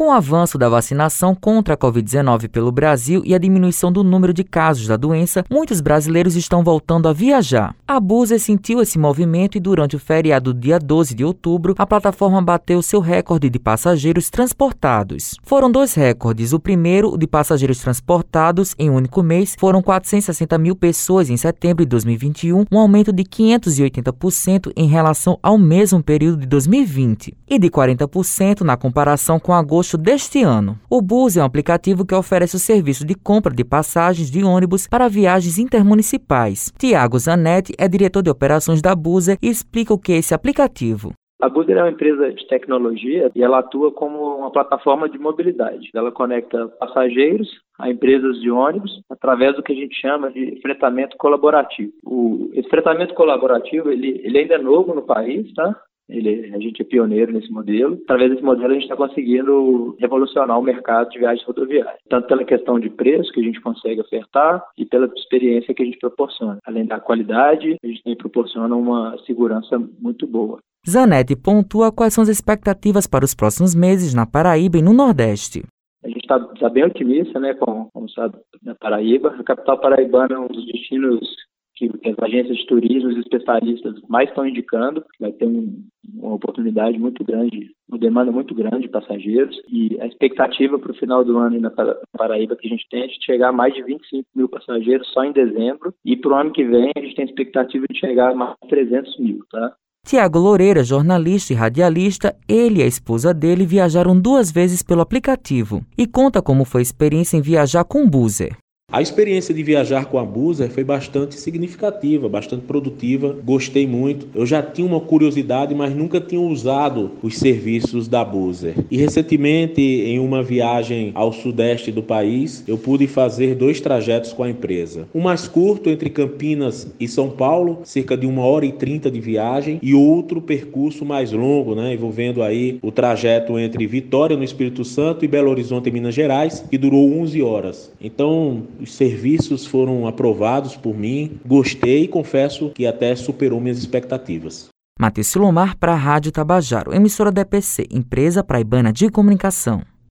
Com o avanço da vacinação contra a Covid-19 pelo Brasil e a diminuição do número de casos da doença, muitos brasileiros estão voltando a viajar. A Buser sentiu esse movimento e durante o feriado dia 12 de outubro, a plataforma bateu seu recorde de passageiros transportados. Foram dois recordes. O primeiro, o de passageiros transportados em um único mês, foram 460 mil pessoas em setembro de 2021, um aumento de 580% em relação ao mesmo período de 2020 e de 40% na comparação com agosto agosto deste ano. O Bus é um aplicativo que oferece o serviço de compra de passagens de ônibus para viagens intermunicipais. Tiago Zanetti é diretor de operações da Buser e explica o que é esse aplicativo. A Buser é uma empresa de tecnologia e ela atua como uma plataforma de mobilidade. Ela conecta passageiros a empresas de ônibus através do que a gente chama de fretamento colaborativo. O, esse fretamento colaborativo ele, ele ainda é novo no país, tá? Ele, a gente é pioneiro nesse modelo. Através desse modelo, a gente está conseguindo revolucionar o mercado de viagens rodoviárias, tanto pela questão de preço que a gente consegue ofertar e pela experiência que a gente proporciona. Além da qualidade, a gente também proporciona uma segurança muito boa. Zanetti pontua quais são as expectativas para os próximos meses na Paraíba e no Nordeste. A gente está tá bem otimista, né, com, com o estado da Paraíba. A capital paraibana é um dos destinos que as agências de turismo, os especialistas mais estão indicando, vai ter um, uma oportunidade muito grande, uma demanda muito grande de passageiros e a expectativa para o final do ano na Paraíba que a gente tem é de chegar a mais de 25 mil passageiros só em dezembro e para o ano que vem a gente tem a expectativa de chegar a mais de 300 mil, tá? Tiago Loureira, jornalista e radialista, ele e a esposa dele viajaram duas vezes pelo aplicativo e conta como foi a experiência em viajar com o Buzer. A experiência de viajar com a Buser foi bastante significativa, bastante produtiva, gostei muito. Eu já tinha uma curiosidade, mas nunca tinha usado os serviços da Buser. E recentemente, em uma viagem ao sudeste do país, eu pude fazer dois trajetos com a empresa. Um mais curto entre Campinas e São Paulo, cerca de uma hora e trinta de viagem, e outro percurso mais longo, né, envolvendo aí o trajeto entre Vitória, no Espírito Santo, e Belo Horizonte, Minas Gerais, que durou 11 horas. Então, os serviços foram aprovados por mim, gostei e confesso que até superou minhas expectativas. Matheus Silomar para a Rádio Tabajaro, emissora da EPC, empresa praibana de comunicação.